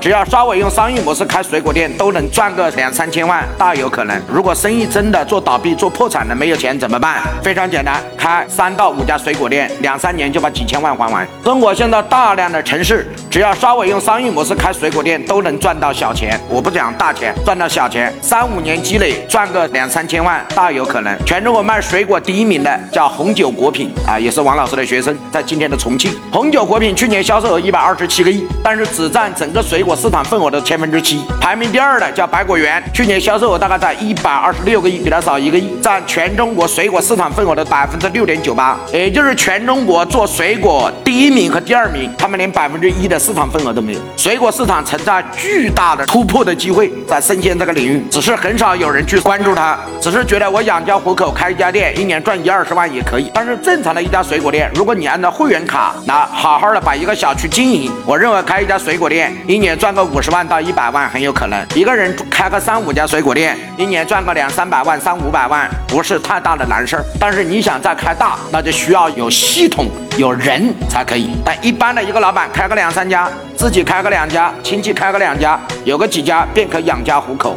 只要稍微用商业模式开水果店，都能赚个两三千万，大有可能。如果生意真的做倒闭、做破产了，没有钱怎么办？非常简单，开三到五家水果店，两三年就把几千万还完。中国现在大量的城市，只要稍微用商业模式开水果店，都能赚到小钱。我不讲大钱，赚到小钱，三五年积累赚个两三千万，大有可能。全中国卖水果第一名的叫红酒果品啊，也是王老师的学生，在今天的重庆。红酒果品去年销售额一百二十七个亿，但是只占整个水果市场份额的千分之七。排名第二的叫百果园，去年销售额大概在一百二十六个亿，比它少一个亿，占全中国水果市场份额的百分之六点九八，也就是全中国做水果第一名和第二名，他们连百分之一的市场份额都没有。水果市场存在巨大的突破的机会，在生鲜这个领域，只是很少有人去关注它，只是觉得我养家糊口开一家店，一年赚一二十万也可以。但是正常的一家水果店，如果你按照会员卡那好好的把一个小区经营，我认为开一家水果店，一年赚个五十万到一百万很有可能。一个人开个三五家水果店，一年赚个两三百万、三五百万，不是太大的难事儿。但是你想再开大，那就需要有系统、有人才可以。但一般的一个老板开个两三家，自己开个两家，亲戚开个两家，有个几家便可养家糊口。